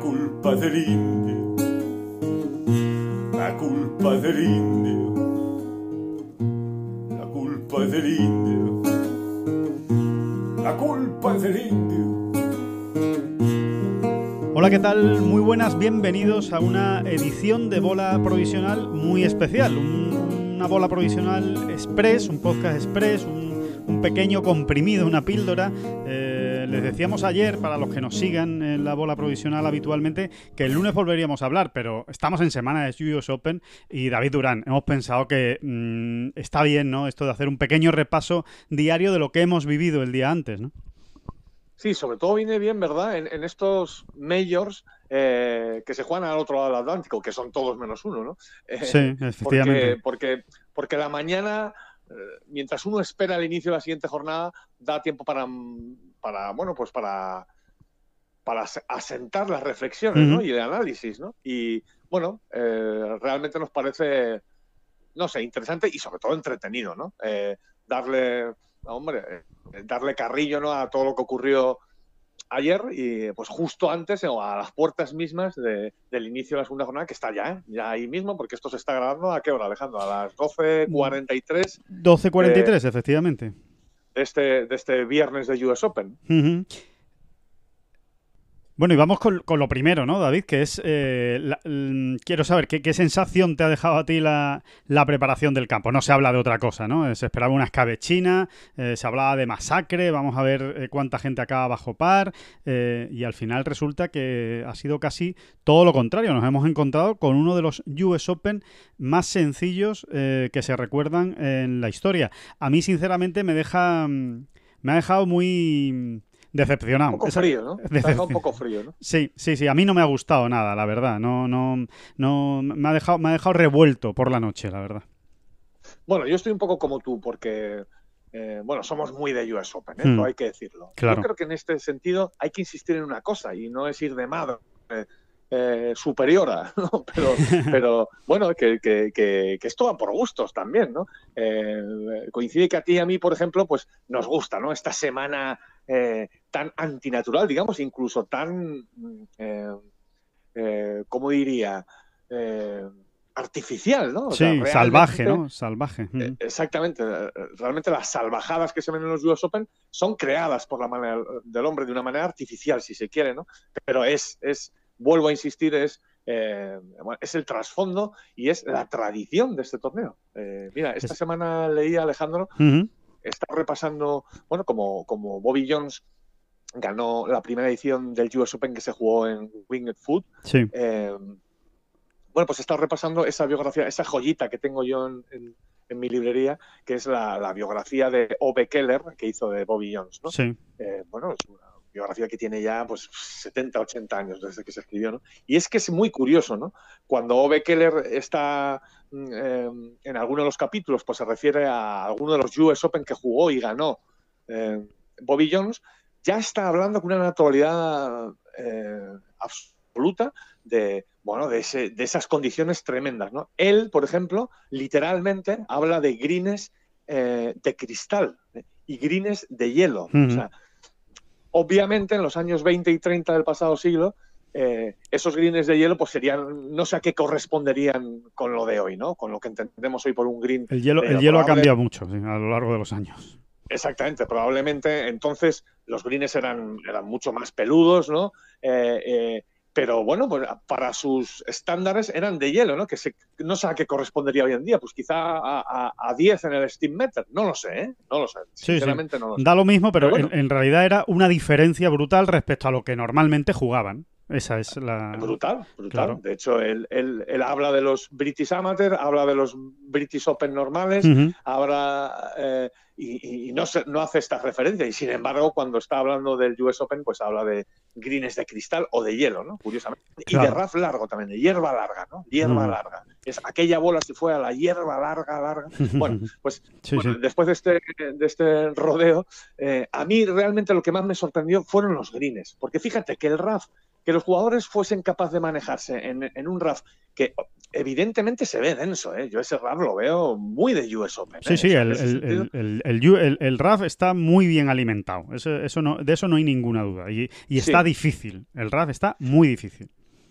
La culpa del indio, la culpa del indio, la culpa del indio, la culpa del indio. Hola, ¿qué tal? Muy buenas, bienvenidos a una edición de Bola Provisional muy especial. Un- una Bola Provisional Express, un podcast Express, un, pequeño comprimido, una píldora. Eh, les decíamos ayer, para los que nos sigan en la Bola Provisional habitualmente, que el lunes volveríamos a hablar, pero estamos en semana de US Open y David Durán, hemos pensado que mm, está bien, ¿no? Esto de hacer un pequeño repaso diario de lo que hemos vivido el día antes, ¿no? Sí, sobre todo viene bien, ¿verdad? En, en estos majors eh, que se juegan al otro lado del Atlántico, que son todos menos uno, ¿no? Eh, Sí, efectivamente. Porque, porque, porque la mañana, eh, mientras uno espera el inicio de la siguiente jornada, da tiempo para, mm, para bueno, pues para, para as- asentar las reflexiones, ¿no? Y el análisis, ¿no? Y bueno, eh, realmente nos parece, no sé, interesante y sobre todo entretenido, ¿no? Eh, darle, hombre, eh, darle carrillo, ¿no? A todo lo que ocurrió ayer y pues justo antes o a las puertas mismas de- del inicio de la segunda jornada que está ya, ¿eh? ya ahí mismo porque esto se está grabando a qué hora Alejandro, a las 12.43 12.43, efectivamente. De este, de este viernes de US Open. Bueno, y vamos con, con lo primero, ¿no, David? Que es, eh, mm, quiero saber, ¿qué, sensación te ha dejado a ti la, preparación del campo? No se habla de otra cosa, ¿no? Eh, Se esperaba una escabechina, eh, se hablaba de masacre, vamos a ver cuánta gente acaba bajo par, y al final resulta que ha sido casi todo lo contrario. Nos hemos encontrado con uno de los US Open más sencillos que se recuerdan en la historia. A mí, sinceramente, me deja... mm, Me ha dejado muy decepcionado. Un poco frío, ¿no? Decepción. un poco frío, ¿no? Sí, sí, sí. A mí no me ha gustado nada, la verdad. No, no, no. Me ha dejado, me ha dejado revuelto por la noche, la verdad. Bueno, yo estoy un poco como tú porque, eh, bueno, somos muy de US Open, ¿eh? Todo hay que decirlo. Claro. Yo creo que en este sentido hay que insistir en una cosa y no es ir de madre. eh, superiora, ¿no? Pero, pero bueno, que, que, que, que esto va por gustos también, ¿no? Eh, coincide que a ti y a mí, por ejemplo, pues nos gusta, ¿no? Esta semana eh, tan antinatural, digamos, incluso tan, eh, eh, ¿cómo diría? Eh, artificial, ¿no? O Sí, sea, salvaje, ¿no? Salvaje. eh, Mm. Exactamente. Realmente las salvajadas que se ven en los US Open son creadas por la manera del hombre de una manera artificial, si se quiere, ¿no? Pero es, es vuelvo a insistir, es, eh, es el trasfondo y es la tradición de este torneo. Eh, mira, esta Es- semana leí a Alejandro, Ujú. está repasando, bueno, como, como Bobby Jones ganó la primera edición del US Open que se jugó en Winged Foot, Sí. eh, bueno, pues he estado repasando esa biografía, esa joyita que tengo yo en, en- en mi librería, que es la, la biografía de Ove Keller, que hizo de Bobby Jones, ¿no? Sí. Eh, bueno, es una biografía que tiene ya pues 70, 80 años desde que se escribió, ¿no? Y es que es muy curioso, ¿no? Cuando Ove Keller está mm, eh, en alguno de los capítulos, pues se refiere a alguno de los US Open que jugó y ganó eh, Bobby Jones, ya está hablando con una naturalidad eh, absoluta de, bueno, de, ese- de esas condiciones tremendas, ¿no? Él, por ejemplo, literalmente habla de grines eh, de cristal ¿eh? y grines de hielo. O sea, obviamente en los años 20 y 30 del pasado siglo, eh, esos grines de hielo pues serían, no sé a qué corresponderían con lo de hoy, ¿no? Con lo que entendemos hoy por un green. El hielo, el hielo ha cambiado mucho sí, a lo largo de los años. Exactamente, probablemente entonces los greens eran, eran mucho más peludos, ¿no? Eh, eh, pero bueno, pues para sus estándares eran de hielo, ¿no? Que se- no sé a qué correspondería hoy en día, pues quizá a, a- a 10 en el Steam Meter, no lo sé, ¿eh? No lo sé, sí. sinceramente no lo sé. Da lo mismo, pero Pero bueno. en, en realidad era una diferencia brutal respecto a lo que normalmente jugaban. Esa es la... Brutal, brutal. De hecho, él, habla de los British Amateur, habla de los British Open normales, habla... Eh, y, no, no, hace esta referencia. Y sin embargo, cuando está hablando del US Open, pues habla de greens de cristal o de hielo, ¿no? Curiosamente. Y de RAF largo también, de hierba larga, ¿no? Hierba mm. larga. Es aquella bola si fue a la hierba larga, larga. Bueno, pues después de este, de este rodeo, eh, a mí realmente lo que más me sorprendió fueron los greens. Porque fíjate que el RAF que los jugadores fuesen capaces de manejarse en, un RAF que evidentemente se ve denso, ¿eh? yo ese RAF lo veo muy de US Open. Sí, ¿eh? sí, el, RAF está muy bien alimentado, eso, no, de eso no hay ninguna duda, y, está difícil, el RAF está muy difícil.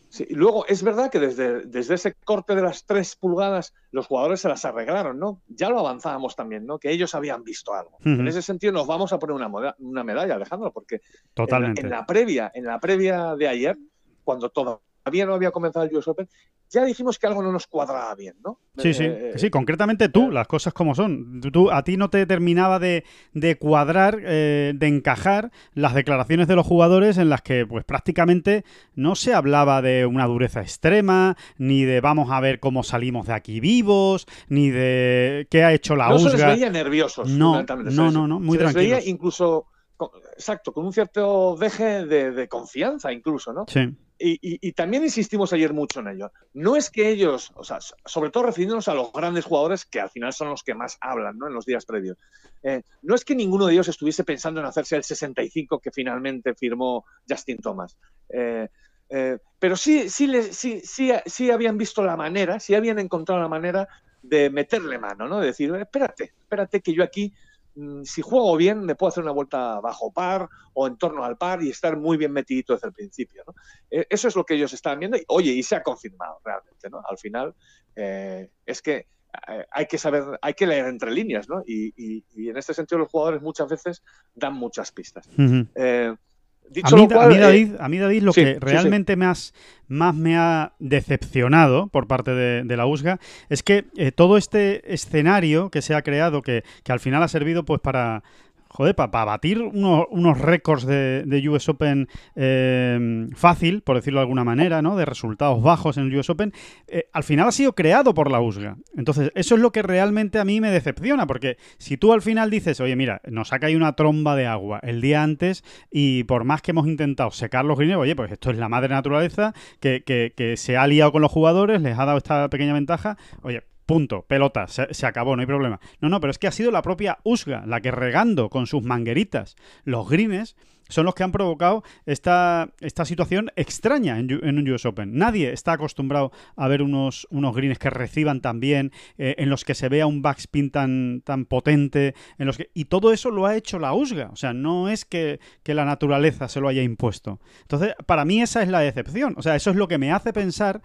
Sí, luego es verdad que desde, desde ese corte de las tres pulgadas los jugadores se las arreglaron, ¿no? Ya lo avanzábamos también, ¿no? Que ellos habían visto algo. En ese sentido nos vamos a poner una, una medalla, Alejandro, porque Totalmente. En, la, previa, en la previa de ayer, cuando todavía no había comenzado el US Open, ya dijimos que algo no nos cuadraba bien, ¿no? Sí, sí, eh, sí, concretamente tú, las cosas como son. Tú, a ti no te terminaba de, cuadrar, eh, de encajar las declaraciones de los jugadores en las que pues prácticamente no se hablaba de una dureza extrema, ni de vamos a ver cómo salimos de aquí vivos, ni de qué ha hecho la no USGA. No se les veía nerviosos. No, no, no, no, muy se tranquilos. veía incluso, exacto, con un cierto deje de, de confianza incluso, ¿no? Sí y, también insistimos ayer mucho en ello. No es que ellos, o sea, sobre todo refiriéndonos a los grandes jugadores que al final son los que más hablan ¿no? en los días previos. Eh, no es que ninguno de ellos estuviese pensando en hacerse el 65 que finalmente firmó Justin Thomas. Eh, eh, pero sí, sí, sí, sí, sí habían visto la manera, sí habían encontrado la manera de meterle mano, ¿no? De decir, espérate, espérate que yo aquí si juego bien, me puedo hacer una vuelta bajo par o en torno al par y estar muy bien metidito desde el principio. E, eso es lo que ellos estaban viendo. Y, oye, y se ha confirmado realmente. ¿no? Al final, eh, es que eh, hay que saber, hay que leer entre líneas, ¿no? Y, en este sentido los jugadores muchas veces dan muchas pistas a, mí, David, a mí, David, lo que realmente Más, más me ha decepcionado por parte de, la USGA es que eh, todo este escenario que se ha creado, que, que al final ha servido pues para joder, para batir unos, récords de, US Open eh, fácil, por decirlo de alguna manera, ¿no? De resultados bajos en el US Open, eh, al final ha sido creado por la USGA. Entonces, eso es lo que realmente a mí me decepciona, porque si tú al final dices, oye, mira, nos ha caído una tromba de agua el día antes y por más que hemos intentado secar los grineros, oye, pues esto es la madre naturaleza que, que, que se ha liado con los jugadores, les ha dado esta pequeña ventaja, oye, Punto, pelota, se, acabó, no hay problema. No, no, pero es que ha sido la propia USGA la que regando con sus mangueritas los greens son los que han provocado esta, esta situación extraña en, un US Open. Nadie está acostumbrado a ver unos, unos greens que reciban tan bien, eh, en los que se vea un backspin tan, tan potente, en los que... Y todo eso lo ha hecho la USGA. O sea, no es que, que la naturaleza se lo haya impuesto. Entonces, para mí esa es la decepción. O sea, eso es lo que me hace pensar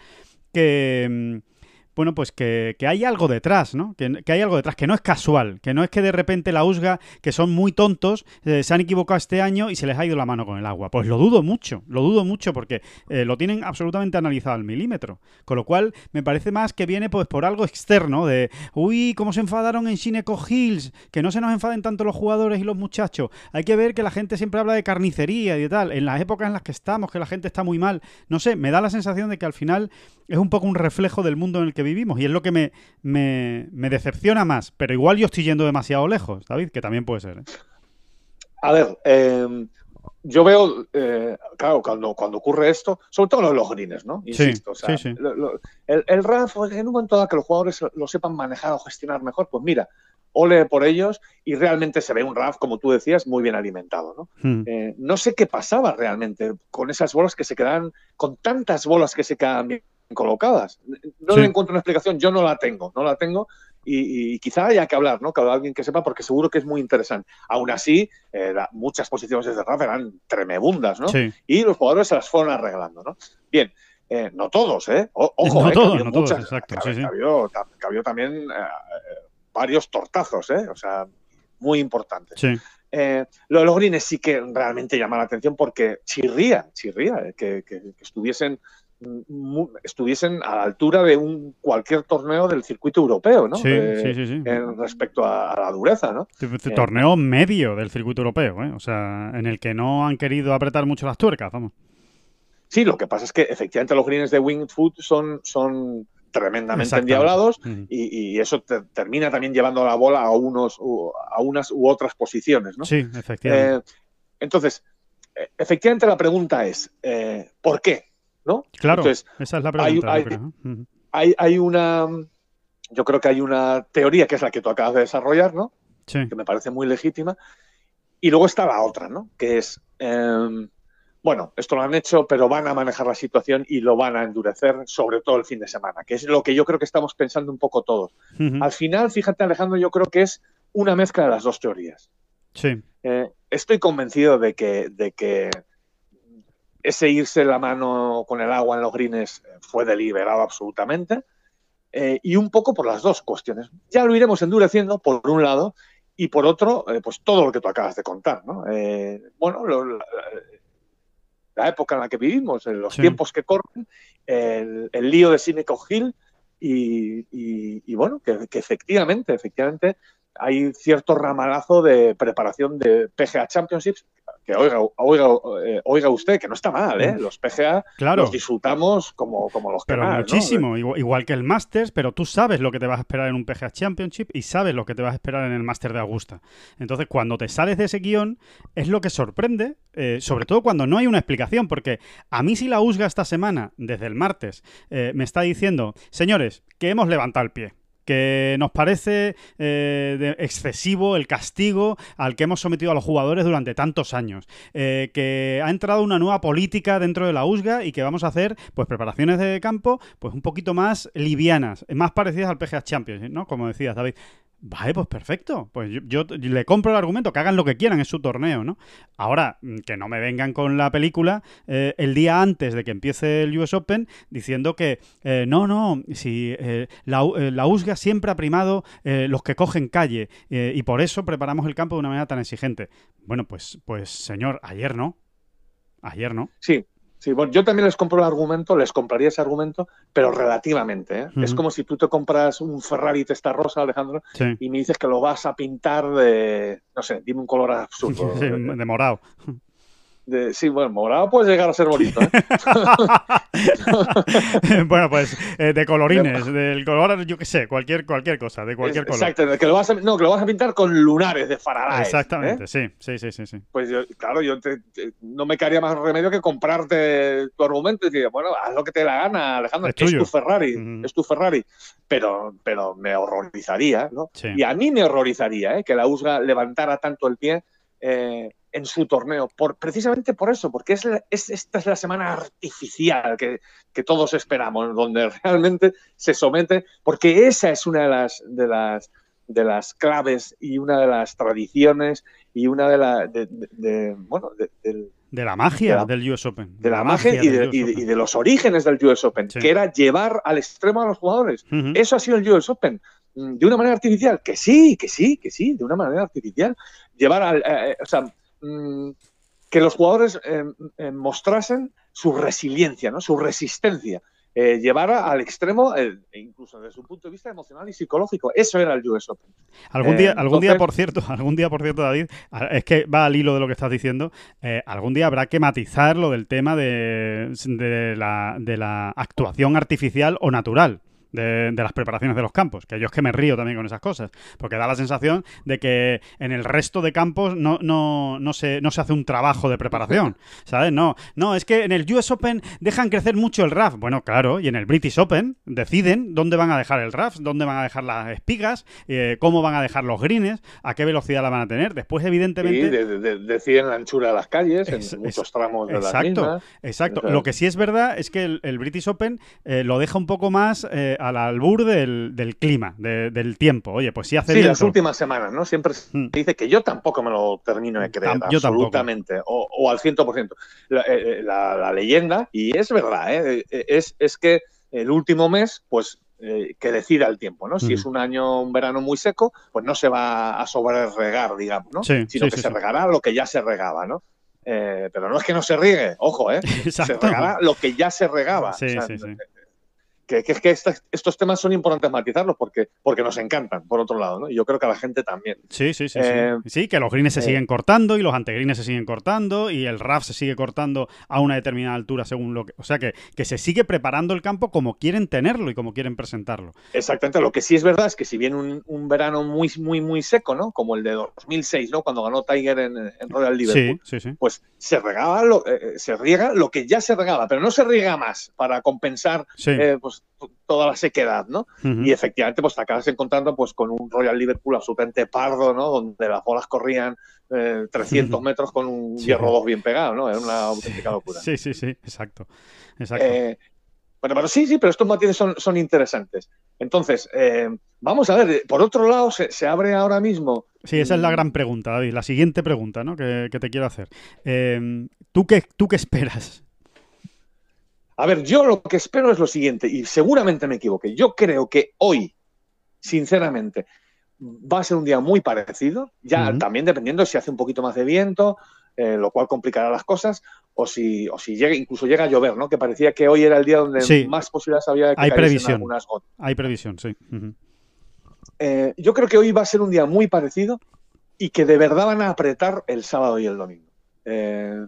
que mm, bueno, pues que, hay algo detrás, ¿no? Que, hay algo detrás, que no es casual, que no es que de repente la USGA, que son muy tontos, eh, se han equivocado este año y se les ha ido la mano con el agua. Pues lo dudo mucho, lo dudo mucho porque eh, lo tienen absolutamente analizado al milímetro. Con lo cual, me parece más que viene pues por algo externo, de, uy, cómo se enfadaron en Shineco Hills, que no se nos enfaden tanto los jugadores y los muchachos. Hay que ver que la gente siempre habla de carnicería y tal. En las épocas en las que estamos, que la gente está muy mal, no sé, me da la sensación de que al final es un poco un reflejo del mundo en el que vivimos y es lo que me, me, decepciona más. Pero igual yo estoy yendo demasiado lejos, David, que también puede ser. ¿eh? A ver, em, yo veo, eh, claro, cuando, cuando ocurre esto, sobre todo los greens, ¿no? Insisto, sí, sí, el, el, RAF, en un momento dado que los jugadores lo sepan manejar o gestionar mejor, pues mira, ole por ellos y realmente se ve un RAF, como tú decías, muy bien alimentado. ¿no? Hmm. Eh, no sé qué pasaba realmente con esas bolas que se quedan, con tantas bolas que se quedan bien colocadas. No le encuentro una explicación, yo no la tengo, no la tengo y, quizá haya que hablar, ¿no? Que alguien que sepa, porque seguro que es muy interesante. Aún así, eh, muchas posiciones de RAF eran tremebundas, ¿no? Y los jugadores se las fueron arreglando, ¿no? Bien, eh, no todos, ¿eh? ojo, no eh, todos, no todos, exacto. Cabió, también varios tortazos, ¿eh? O sea, muy importantes. Sí. lo de los greens sí que realmente llama la atención porque chirría, chirría, que, que estuviesen estuviesen a la altura de un cualquier torneo del circuito europeo, ¿no? Sí, sí, sí, respecto a, la dureza, ¿no? Este torneo medio del circuito europeo, ¿eh? O sea, en el que no han querido apretar mucho las tuercas, vamos. Sí, lo que pasa es que efectivamente los greens de Winged Foot son, son tremendamente endiablados y, eso termina también llevando la bola a unos a unas u otras posiciones, ¿no? Sí, efectivamente. Eh, entonces, eh, efectivamente la pregunta es eh, ¿por qué? ¿No? Claro, esa es la pregunta. Hay, hay, una, yo creo que hay una teoría que es la que tú acabas de desarrollar, ¿no? Sí. Que me parece muy legítima. Y luego está la otra, ¿no? Que es em, bueno, esto lo han hecho, pero van a manejar la situación y lo van a endurecer, sobre todo el fin de semana, que es lo que yo creo que estamos pensando un poco todos. Al final, fíjate Alejandro, yo creo que es una mezcla de las dos teorías. Sí. Eh, estoy convencido de que, de que ese irse la mano con el agua en los greens fue deliberado absolutamente. Eh, y un poco por las dos cuestiones. Ya lo iremos endureciendo, por un lado, y por otro, eh, pues todo lo que tú acabas de contar. ¿no? bueno, lo, la época en la que vivimos, los tiempos que corren, el, lío de Sineco Hill y, bueno, que, que, efectivamente, efectivamente hay cierto ramalazo de preparación de PGA Championships que oiga, oiga, eh, oiga usted, que no está mal, ¿eh? Mm. Los PGA los disfrutamos como, como los que Pero muchísimo, igual, que el Masters, pero tú sabes lo que te vas a esperar en un PGA Championship y sabes lo que te vas a esperar en el Master de Augusta. Entonces, cuando te sales de ese guion, es lo que sorprende, eh, sobre todo cuando no hay una explicación, porque a mí si la USGA esta semana, desde el martes, eh, me está diciendo, señores, que hemos levantado el pie que nos parece eh, excesivo el castigo al que hemos sometido a los jugadores durante tantos años, eh, que ha entrado una nueva política dentro de la USGA y que vamos a hacer pues preparaciones de campo pues un poquito más livianas, más parecidas al PGA Champions, ¿no? Como decías, David. Vale, pues perfecto. Pues yo, le compro el argumento, que hagan lo que quieran en su torneo, ¿no? Ahora, mm, que no me vengan con la película eh, el día antes de que empiece el US Open diciendo que eh, no, no, si eh, la, la, USGA siempre ha primado los que cogen calle y por eso preparamos el campo de una manera tan exigente. Bueno, pues, pues señor, ayer no. Ayer no. Sí, Sí, bueno, yo también les compro el argumento, les compraría ese argumento, pero relativamente. ¿eh? Es como si tú te compras un Ferrari rosa, Alejandro, y me dices que lo vas a pintar de, no sé, dime un color absurdo. de morado sí, bueno, morado puede llegar a ser bonito. ¿eh? bueno, pues eh, de colorines, del color, yo qué sé, cualquier, cualquier cosa, de cualquier color. Exacto, que lo vas a, no, que lo vas a pintar con lunares de Faraday. Exactamente, ¿eh? sí, sí, sí, sí, sí. Pues yo, claro, yo no me quedaría más remedio que comprarte tu argumento y decir, bueno, haz lo que te dé la gana, Alejandro, es, tu Ferrari, es tu Ferrari. Pero, pero me horrorizaría, ¿no? Y a mí me horrorizaría ¿eh? que la USGA levantara tanto el pie. Eh, en su torneo, por, precisamente por eso, porque es, esta es la semana artificial que, todos esperamos, donde realmente se somete, porque esa es una de las, de las, de las claves y una de las tradiciones y una de las de, bueno de, la magia del US Open. De la, magia, y, de, los orígenes del US Open, que era llevar al extremo a los jugadores. Eso ha sido el US Open. Mm, de una manera artificial, que sí, que sí, que sí, de una manera artificial. Llevar al. Eh, eh, o sea, Mm, que los jugadores eh, eh, mostrasen su resiliencia, ¿no? su resistencia. Eh, llevara al extremo, e incluso desde su punto de vista emocional y psicológico. Eso era el US Open. Algún día, algún día, por cierto, algún día, por cierto, David, es que va al hilo de lo que estás diciendo. algún día habrá que matizar lo del tema de, la, de la actuación artificial o natural de, las preparaciones de los campos, que yo es que me río también con esas cosas, porque da la sensación de que en el resto de campos no, no, no, se, no se hace un trabajo de preparación, ¿sabes? No, no, es que en el US Open dejan crecer mucho el RAF, bueno, claro, y en el British Open deciden dónde van a dejar el RAF, dónde van a dejar las espigas, eh, cómo van a dejar los greens, a qué velocidad la van a tener, después evidentemente... Sí, deciden la anchura de las calles en muchos tramos de exacto, las Exacto, lo que sí es verdad es que el, British Open eh, lo deja un poco más... Eh, al albur del, del clima, del tiempo. Oye, pues sí hace Sí, las últimas semanas, ¿no? Siempre se mm. dice que yo tampoco me lo termino de creer, absolutamente, o, al 100%. La, eh, eh, la, la, leyenda, y es verdad, ¿eh? eh es, es que el último mes, pues que decida el tiempo, ¿no? Si mm. es un año, un verano muy seco, pues no se va a sobre regar, digamos, ¿no? Sino que se regará lo que ya se regaba, ¿no? pero no es que no se riegue, ojo, ¿eh? Se regará lo que ya se regaba. Sí, sí, sí. Que, que, que estos temas son importantes matizarlos porque, porque nos encantan, por otro lado, ¿no? Y yo creo que a la gente también. Sí, sí, sí. Eh, sí. que los greens se eh, siguen cortando y los antegreens se siguen cortando y el RAF se sigue cortando a una determinada altura según lo que... O sea, que, que se sigue preparando el campo como quieren tenerlo y como quieren presentarlo. Exactamente. Lo que sí es verdad es que si viene un, un verano muy, muy, muy seco, ¿no? Como el de 2006, ¿no? Cuando ganó Tiger en, en Royal Liverpool. Sí, sí, sí. Pues se regaba lo, eh, se riega lo que ya se regaba, pero no se riega más para compensar pues, pues, toda la sequedad, ¿no? Y efectivamente, pues te acabas encontrando pues con un Royal Liverpool absolutamente pardo, ¿no? Donde las bolas corrían 300 eh, metros con un hierro 2 bien pegado, ¿no? Era una auténtica locura. Sí, sí, sí, exacto. exacto. Eh, bueno, pero sí, sí, pero estos matices son, son interesantes. Entonces, eh, vamos a ver, por otro lado, se, se, abre ahora mismo. Sí, esa es la gran pregunta, David. La siguiente pregunta ¿no? que, que te quiero hacer. ¿tú, qué, ¿Tú qué esperas a ver, yo lo que espero es lo siguiente, y seguramente me equivoque. Yo creo que hoy, sinceramente, va a ser un día muy parecido, ya también dependiendo si hace un poquito más de viento, eh, lo cual complicará las cosas, o si, o si llega, incluso llega a llover, ¿no? Que parecía que hoy era el día donde más posibilidades había de que Hay previsión. algunas gotas. Hay previsión, sí. Eh, yo creo que hoy va a ser un día muy parecido y que de verdad van a apretar el sábado y el domingo. Eh,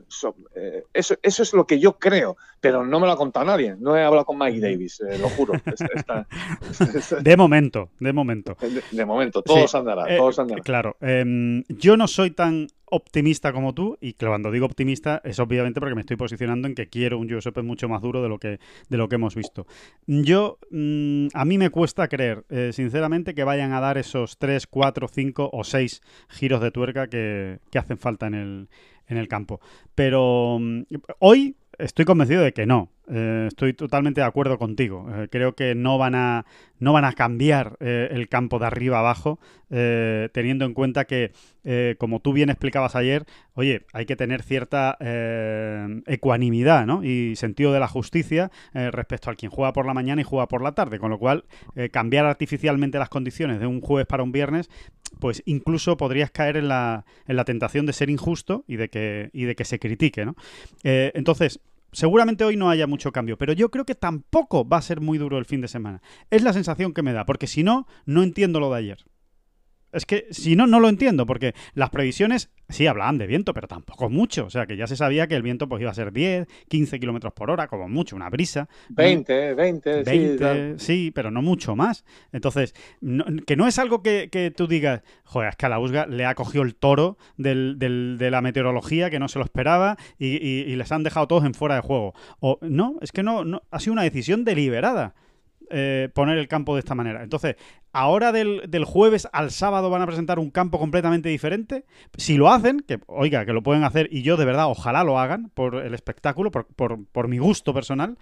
eh, eso, eso, es lo que yo creo, pero no me lo ha contado nadie. No he hablado con Mike Davis, eh, lo juro. de momento, de momento. De, momento, todos andarán, todos Claro, em, yo no soy tan optimista como tú, y cuando digo optimista es obviamente porque me estoy posicionando en que quiero un US Open mucho más duro de lo que, de lo que hemos visto. Yo, mm, a mí me cuesta creer, sinceramente, que vayan a dar esos 3, 4, 5 o 6 giros de tuerca que, que hacen falta en el, en el campo. Pero mm, hoy estoy convencido de que no. Eh, estoy totalmente de acuerdo contigo. Eh, creo que no van a, no van a cambiar eh, el campo de arriba abajo, teniendo en cuenta que, como tú bien explicabas ayer, oye, hay que tener cierta ecuanimidad ¿no? y sentido de la justicia respecto al quien juega por la mañana y juega por la tarde. Con lo cual, cambiar artificialmente las condiciones de un jueves para un viernes, pues incluso podrías caer en la, en la tentación de ser injusto y de que, y de que se critique. ¿no? entonces, Seguramente hoy no haya mucho cambio, pero yo creo que tampoco va a ser muy duro el fin de semana. Es la sensación que me da, porque si no, no entiendo lo de ayer. Es que si no, no lo entiendo, porque las previsiones sí hablaban de viento, pero tampoco mucho. O sea, que ya se sabía que el viento pues, iba a ser 10, 15 kilómetros por hora, como mucho, una brisa. 20, 20, 20 sí, pero no mucho más. Entonces, que no es algo que, tú digas, joder, es que a la USGA le ha cogido el toro del, de la meteorología que no se lo esperaba y, les han dejado todos en fuera de juego. O no, es que no, no ha sido una decisión deliberada. Eh, poner el campo de esta manera. Entonces, ahora del, jueves al sábado van a presentar un campo completamente diferente. Si lo hacen, que oiga, que lo pueden hacer y yo de verdad ojalá lo hagan por el espectáculo, por, mi gusto personal,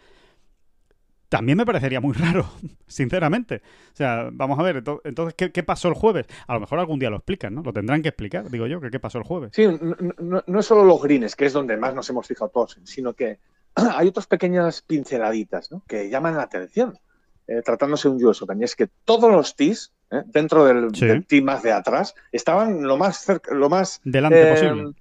también me parecería muy raro, sinceramente. O sea, vamos a ver, entonces, ¿qué, pasó el jueves? A lo mejor algún día lo explican, ¿no? Lo tendrán que explicar, digo yo, que qué pasó el jueves. Sí, no, no es solo los greens, que es donde más nos hemos fijado todos, sino que hay otras pequeñas pinceladitas ¿no? que llaman la atención. Eh, tratándose de un US Open, y es que todos los tees eh, dentro del, tee más de atrás estaban lo más cerca, lo más delante eh, posible.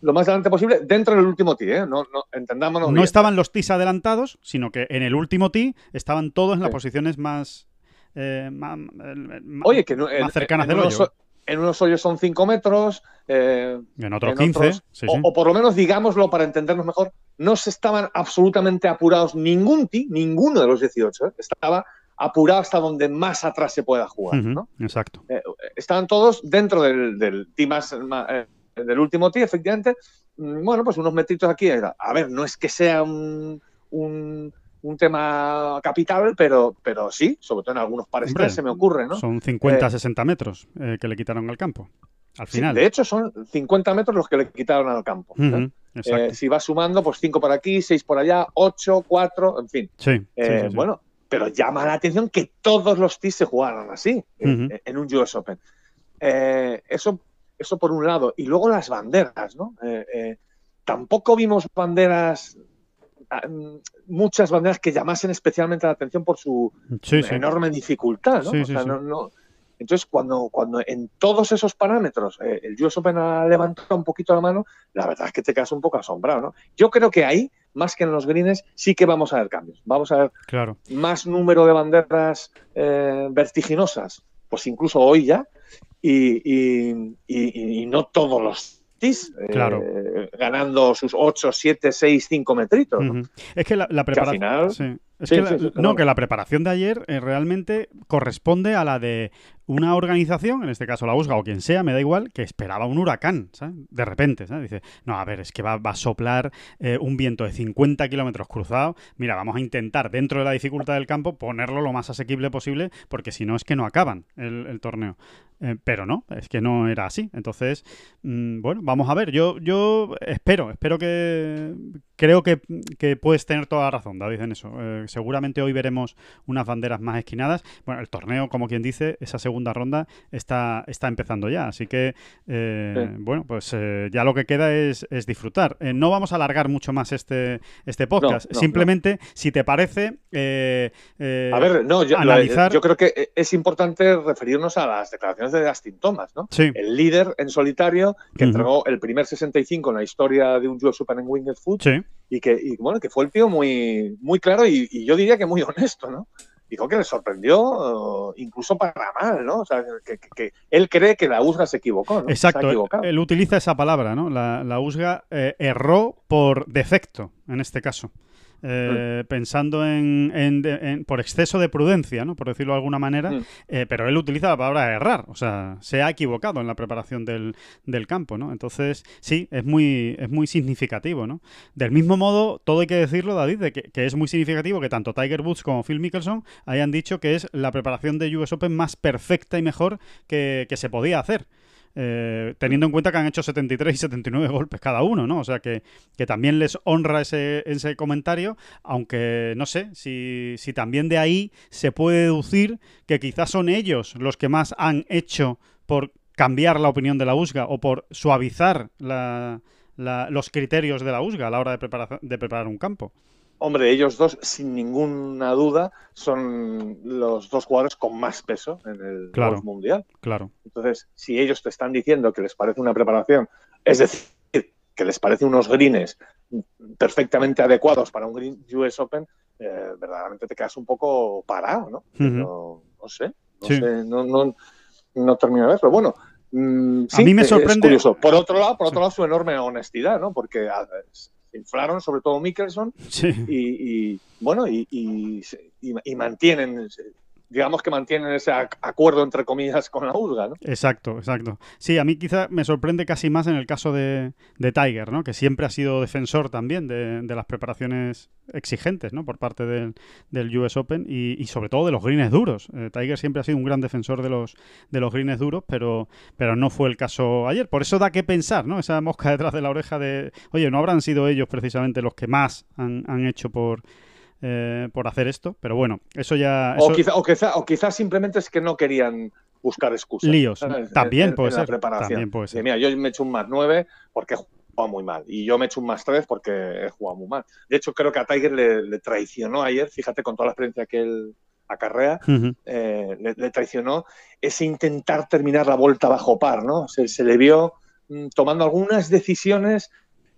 Lo más delante posible dentro del último tee, no, no, entendámonos. No estaban los tees adelantados, sino que en el último tee estaban todos en las posiciones más, más, Oye, que más cercanas del hoyo en unos hoyos son 5 metros. en otros 15. o, por lo menos, digámoslo para entendernos mejor, no se estaban absolutamente apurados ningún tee, ninguno de los 18, ¿eh? estaba apurado hasta donde más atrás se pueda jugar. ¿no? Exacto. Eh, estaban todos dentro del, del más, eh, del último tee, efectivamente. Mm, bueno, pues unos metritos aquí. A ver, no es que sea un, un, tema capital, pero, pero sí, sobre todo en algunos pares se me ocurre, ¿no? Son 50, 60 metros que le quitaron al campo. Al final. de hecho, son 50 metros los que le quitaron al campo. Eh, si vas sumando, pues 5 por aquí, 6 por allá, 8, 4, en fin. Eh, sí, bueno, pero llama la atención que todos los tees se jugaran así eh, en un US Open. eso, eso por un lado. Y luego las banderas, ¿no? tampoco vimos banderas muchas banderas que llamasen especialmente la atención por su enorme dificultad, ¿no? O sea, no, no, entonces, cuando, cuando en todos esos parámetros eh, el US Open ha levantado un poquito la mano, la verdad es que te quedas un poco asombrado, ¿no? Yo creo que ahí más que en los greens, sí que vamos a ver cambios. Vamos a ver claro. más número de banderas eh, vertiginosas, pues incluso hoy ya, y, y, y no todos los claro. Eh, ganando sus 8, 7, 6, 5 metritos. Es que la, preparación. No, que la preparación de ayer eh, realmente corresponde a la de una organización, en este caso la USGA o quien sea, me da igual, que esperaba un huracán, ¿sabes? De repente, ¿sabes? Dice, no, a ver, es que va, a soplar eh, un viento de 50 kilómetros cruzado. Mira, vamos a intentar, dentro de la dificultad del campo, ponerlo lo más asequible posible, porque si no es que no acaban el, torneo. Eh, pero no, es que no era así. Entonces, mm, bueno, vamos a ver. Yo, yo espero, espero que, creo que, puedes tener toda la razón, David, en eso. Eh, seguramente hoy veremos unas banderas más esquinadas. Bueno, el torneo, como quien dice, esa segunda ronda está, está empezando ya. Así que, eh, bueno, pues eh, ya lo que queda es, disfrutar. no vamos a alargar mucho más este, este podcast. Simplemente, si te parece, a ver, no, yo, analizar... yo creo que es importante referirnos a las declaraciones de Dustin Thomas, ¿no? El líder en solitario que entregó el primer 65 en la historia de un US Open en Winged Foot. Sí y que, bueno, que fue el tío muy, muy claro y, yo diría que muy honesto, ¿no? Dijo que le sorprendió incluso para mal, ¿no? O sea, que, él cree que la USGA se equivocó, ¿no? Exacto, él utiliza esa palabra, ¿no? La, la USGA eh, erró por defecto, en este caso. Eh, pensando en, por exceso de prudencia, ¿no? por decirlo de alguna manera, mm. eh, pero él utiliza la palabra errar, o sea, se ha equivocado en la preparación del, campo, ¿no? Entonces, sí, es muy, es muy significativo, ¿no? Del mismo modo, todo hay que decirlo, David, de que, es muy significativo que tanto Tiger Woods como Phil Mickelson hayan dicho que es la preparación de US Open más perfecta y mejor que se podía hacer. Eh, teniendo en cuenta que han hecho 73 y 79 golpes cada uno, ¿no? O sea que, también les honra ese, ese comentario, aunque no sé si, si también de ahí se puede deducir que quizás son ellos los que más han hecho por cambiar la opinión de la USGA o por suavizar los criterios de la USGA a la hora de preparar, de preparar un campo. Hombre, ellos dos, sin ninguna duda, son los dos jugadores con más peso en el claro, mundial. Claro. Entonces, si ellos te están diciendo que les parece una preparación, es decir, que les parece unos greens perfectamente adecuados para un Green US Open, eh, verdaderamente te quedas un poco parado, ¿no? no, sé, no sé, no, no, termino de verlo. Bueno, mm, a mí me sorprende. curioso. Por otro lado, por otro lado, su enorme honestidad, ¿no? Porque inflaron, sobre todo Mikkelson, y, bueno, y, y, mantienen digamos que mantienen ese acuerdo entre comillas con la USGA, ¿no? Exacto, exacto. Sí, a mí quizá me sorprende casi más en el caso de, Tiger, ¿no? Que siempre ha sido defensor también de, las preparaciones exigentes, ¿no? Por parte del, del US Open y, sobre todo de los greens duros. Eh, Tiger siempre ha sido un gran defensor de los de los greens duros, pero pero no fue el caso ayer. Por eso da que pensar, ¿no? Esa mosca detrás de la oreja de, oye, no habrán sido ellos precisamente los que más han hecho por eh, por hacer esto, pero bueno, eso ya... O, quizá, o, quizá, o quizás simplemente es que no querían buscar excusas. Líos, también, puede ser, también puede ser. mira, yo me he hecho un más 9 porque he jugado muy mal y yo me he hecho un más 3 porque he jugado muy mal. De hecho, creo que a Tiger le, traicionó ayer, fíjate, con toda la experiencia que él acarrea, eh, le, traicionó ese intentar terminar la vuelta bajo par, ¿no? Se, se le vio mm, tomando algunas decisiones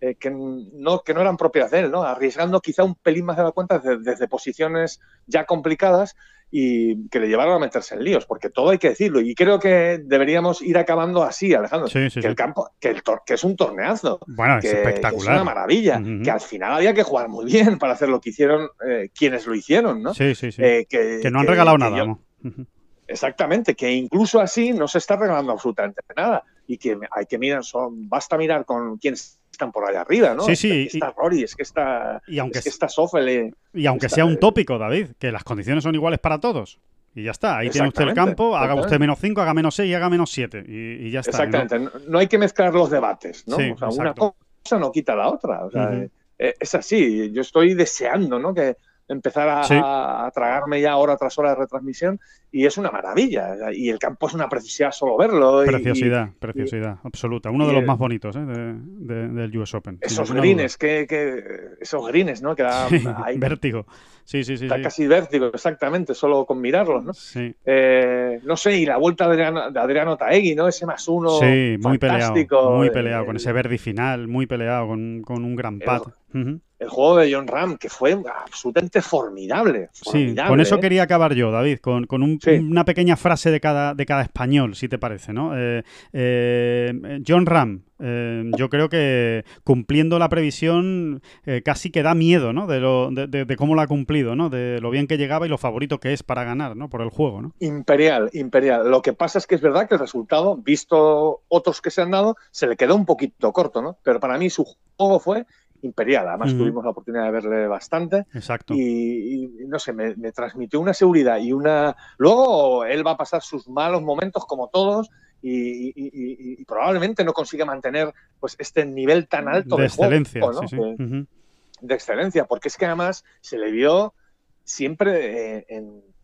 eh, que, no, que no eran propias de él, ¿no? arriesgando quizá un pelín más de la cuenta desde, posiciones ya complicadas y que le llevaron a meterse en líos, porque todo hay que decirlo. Y creo que deberíamos ir acabando así, Alejandro. que el campo, que, el que es un torneazo. Bueno, que, es espectacular. es una maravilla. Que al final había que jugar muy bien para hacer lo que hicieron eh, quienes lo hicieron, ¿no? Sí, sí, sí. Eh, que, no han regalado nada, ¿no? Exactamente, que incluso así no se está regalando absolutamente nada. Y que hay que mirar, son, basta mirar con quién están por allá arriba, ¿no? Sí, sí. Es que está Rory, es que está, y aunque, es que está Sofele. Y aunque sea un tópico, David, que las condiciones son iguales para todos. Y ya está, ahí tiene usted el campo, haga usted menos 5, haga menos 6 y haga menos 7. Y, ya está. Exactamente, ¿no? hay que mezclar los debates, ¿no? o sea, una cosa no quita la otra. O sea, eh, es así, yo estoy deseando, ¿no? Que, empezar a, tragarme ya hora tras hora de retransmisión y es una maravilla. Y el campo es una preciosidad solo verlo. Preciosidad, preciosidad, absoluta. Uno de los más bonitos ¿eh? del US Open. Esos greens, que, esos greens, ¿no? Que da vértigo. Sí, sí, sí. Está casi vértigo, exactamente, solo con mirarlos, ¿no? Sí. Eh, no sé, y la vuelta de Adriano, de Adriano Taegui, ¿no? Ese más uno. Sí, muy peleado. Muy peleado, con ese verde final, muy peleado, con, un gran pat. El juego de John Ram, que fue absolutamente formidable. sí, con eso ¿eh? quería acabar yo, David, con, una pequeña frase de cada, de cada español, si te parece, ¿no? Eh, eh, John Ram, yo creo que cumpliendo la previsión casi que da miedo, ¿no? De, lo, de, cómo lo ha cumplido, ¿no? De lo bien que llegaba y lo favorito que es para ganar, ¿no? Por el juego, ¿no? Imperial, imperial. Lo que pasa es que es verdad que el resultado, visto otros que se han dado, se le quedó un poquito corto, ¿no? Pero para mí su juego fue imperial. Además, tuvimos la oportunidad de verle bastante. Exacto. Y, no sé, me, transmitió una seguridad y una. Luego él va a pasar sus malos momentos como todos. Y, probablemente no consiga mantener pues este nivel tan alto de, excelencia, de, excelencia, porque es que además se le vio siempre eh,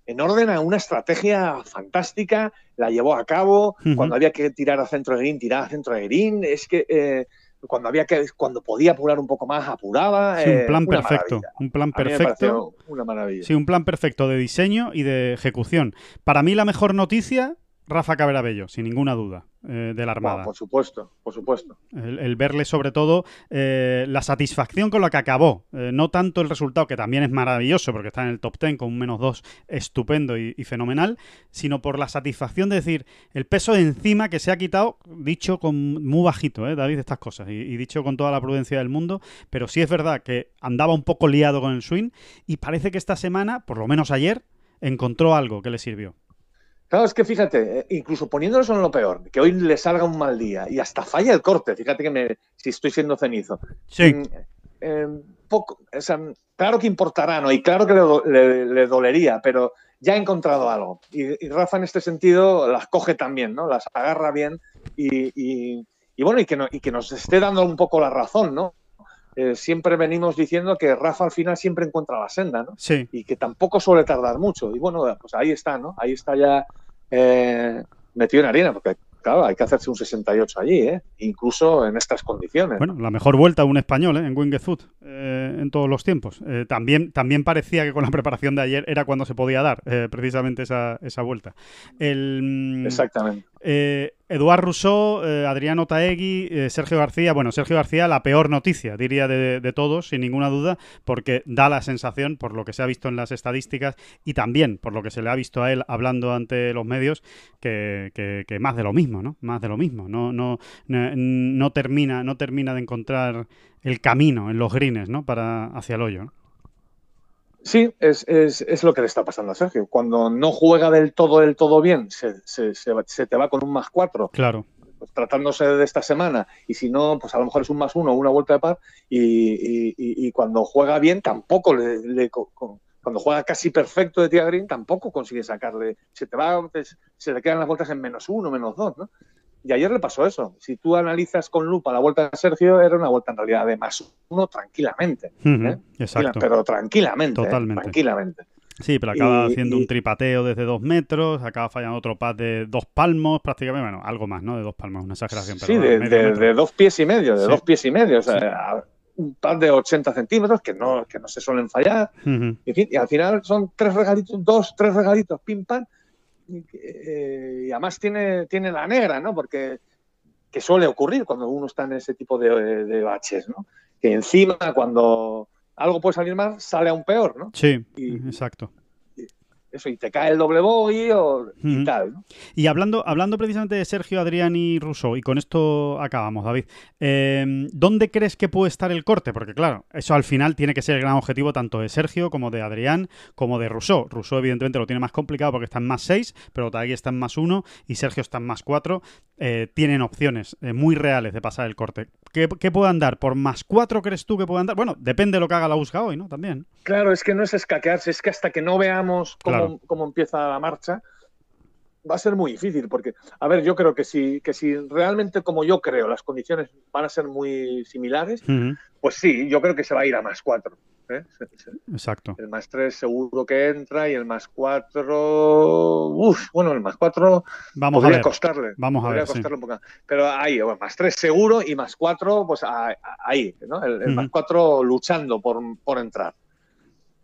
en, orden a una estrategia fantástica, la llevó a cabo, cuando había que tirar a centro de green, tiraba a centro de green, es que eh, cuando había que cuando podía apurar un poco más apuraba sí, un eh, plan perfecto un plan perfecto. una maravilla. Sí un plan perfecto de diseño y de ejecución. Para mí la mejor noticia Rafa Caberabello sin ninguna duda eh, de la Armada. por supuesto, por supuesto. El, verle sobre todo eh, la satisfacción con la que acabó, eh, no tanto el resultado, que también es maravilloso porque está en el top 10 con un menos 2 estupendo y, fenomenal, sino por la satisfacción de decir el peso de encima que se ha quitado, dicho con muy bajito, David, estas cosas, y, y dicho con toda la prudencia del mundo, pero sí es verdad que andaba un poco liado con el swing y parece que esta semana, por lo menos ayer, encontró algo que le sirvió. Claro, es que fíjate, eh, incluso poniéndolo en lo peor, que hoy le salga un mal día y hasta falla el corte, fíjate que me, si estoy siendo cenizo. Sí. Mm, eh, poco, claro que importará, ¿no? Y claro que le, dolería, pero ya ha encontrado algo. Y, Rafa en este sentido las coge también, ¿no? Las agarra bien y, bueno, y que, y que nos esté dando un poco la razón, ¿no? Eh, siempre venimos diciendo que Rafa al final siempre encuentra la senda, ¿no? Sí. Y que tampoco suele tardar mucho. Y bueno, pues ahí está, ¿no? Ahí está ya eh, metido en arena, porque claro, hay que hacerse un 68 allí, ¿eh? incluso en estas condiciones. Bueno, la mejor vuelta a un español ¿eh? en Winged Foot eh, en todos los tiempos. Eh, también, también parecía que con la preparación de ayer era cuando se podía dar precisamente esa, esa vuelta. El, mm, Exactamente. Eduard Rousseau, eh, Adriano Taegui, eh, Sergio García. Bueno, Sergio García, la peor noticia, diría, de, todos, sin ninguna duda, porque da la sensación, por lo que se ha visto en las estadísticas y también por lo que se le ha visto a él hablando ante los medios, que, más de lo mismo, ¿no? Más de lo mismo. No, no, no, termina, no termina de encontrar el camino en los greens, ¿no? Para, hacia el hoyo. Sí, es, es, es, lo que le está pasando a Sergio. Cuando no juega del todo, del todo bien, se, se, se, te va con un más cuatro. Claro. Pues, tratándose de esta semana. Y si no, pues a lo mejor es un más uno una vuelta de par. Y, y, cuando juega bien, tampoco le, cuando juega casi perfecto de tía green, tampoco consigue sacarle. Se te va, se le quedan las vueltas en menos uno, menos dos, ¿no? Y ayer le pasó eso. Si tú analizas con lupa la vuelta de Sergio, era una vuelta en realidad de más uno tranquilamente. ¿eh? Exacto. Pero tranquilamente. ¿eh? Totalmente. Tranquilamente. Sí, pero acaba haciendo un tripateo desde dos metros, acaba fallando otro pad de dos palmos, prácticamente, bueno, algo más, ¿no? De dos palmos, una exageración. sí, de, dos pies y medio, de dos pies y medio. O sea, un pad de 80 centímetros que no, que no se suelen fallar. y, al final son tres regalitos, dos, tres regalitos, pim, pam, eh, y además tiene, tiene la negra, ¿no? Porque que suele ocurrir cuando uno está en ese tipo de, baches, ¿no? Que encima cuando algo puede salir mal, sale aún peor, ¿no? Sí, exacto eso, y te cae el doble bogey o, y tal. ¿no? Y hablando, hablando precisamente de Sergio, Adrián y Rousseau, y con esto acabamos, David, em, ¿dónde crees que puede estar el corte? Porque claro, eso al final tiene que ser el gran objetivo tanto de Sergio como de Adrián como de Rousseau. Rousseau evidentemente lo tiene más complicado porque está en más 6, pero todavía está en más 1 y Sergio está en más 4. Eh, tienen opciones eh, muy reales de pasar el corte. ¿Qué, ¿Qué, puedan dar? ¿Por más 4 crees tú que puedan dar? Bueno, depende de lo que haga la busca hoy, ¿no? También. Claro, es que no es escaquearse, es que hasta que no veamos cómo, empieza la marcha, va a ser muy difícil, porque, a ver, yo creo que si, que si realmente, como yo creo, las condiciones van a ser muy similares, pues sí, yo creo que se va a ir a más cuatro. ¿eh? Exacto. El más tres seguro que entra y el más cuatro, uf, bueno, el más cuatro Vamos podría a costarle. Vamos a ver. Pero ahí, más tres seguro y más cuatro, pues ahí, ¿no? El, más cuatro luchando por, por entrar.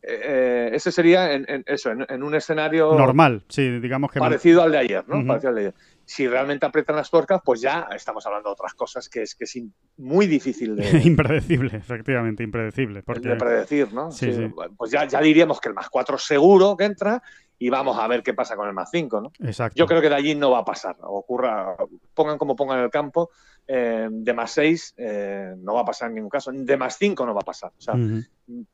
Eh, ese sería en, eso, en, un escenario normal, sí, digamos que parecido al de ayer, ¿no? Parecido al de ayer si realmente aprietan las tuercas, pues ya estamos hablando de otras cosas que es que es muy difícil de... impredecible, efectivamente, impredecible. Porque... De predecir, ¿no? Sí, Pues ya, ya diríamos que el más 4 seguro que entra y vamos a ver qué pasa con el más 5, ¿no? Exacto. Yo creo que de allí no va a pasar. Ocurra, pongan como pongan el campo, eh, de más 6 eh, no va a pasar en ningún caso. De más 5 no va a pasar. O sea,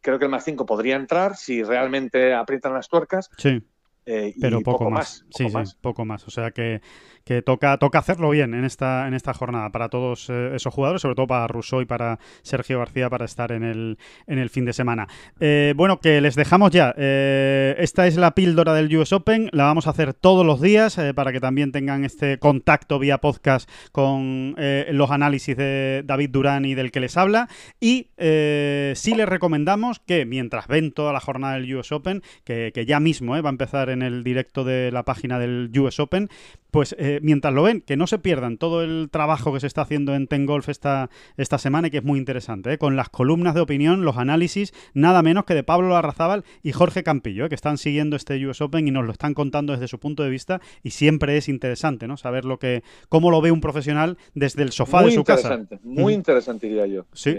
creo que el más 5 podría entrar si realmente aprietan las tuercas. Sí. Eh, pero poco, más. sí, sí, poco más. O sea que que toca, toca hacerlo bien en esta, en esta jornada para todos eh, esos jugadores, sobre todo para Rousseau y para Sergio García para estar en el, en el fin de semana. Eh, bueno, que les dejamos ya. Eh, esta es la píldora del US Open, la vamos a hacer todos los días para que también tengan este contacto vía podcast con los análisis de David Durán y del que les habla. Y sí les recomendamos que mientras ven toda la jornada del US Open, que, que ya mismo va a empezar en el directo de la página del US Open, pues eh, mientras lo ven, que no se pierdan todo el trabajo que se está haciendo en Ten Golf esta, esta semana y que es muy interesante, ¿eh? con las columnas de opinión, los análisis, nada menos que de Pablo Larrazábal y Jorge Campillo, ¿eh? que están siguiendo este US Open y nos lo están contando desde su punto de vista y siempre es interesante, ¿no? Saber lo que, cómo lo ve un profesional desde el sofá de su casa. Muy interesante, diría yo. Sí,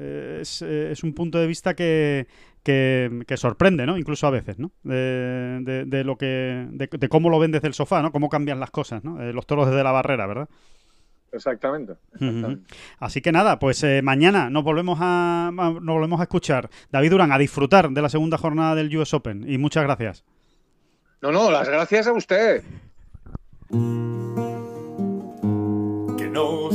es, es un punto de vista que que, sorprende, ¿no? Incluso a veces, ¿no? De, lo que, de, cómo lo ven desde el sofá, ¿no? Cómo cambian las cosas, ¿no? Eh, los toros desde la barrera, ¿verdad? Exactamente. Así que nada, pues eh, mañana nos volvemos a nos volvemos a escuchar. David Durán, a disfrutar de la segunda jornada del US Open y muchas gracias. No, no, las gracias a usted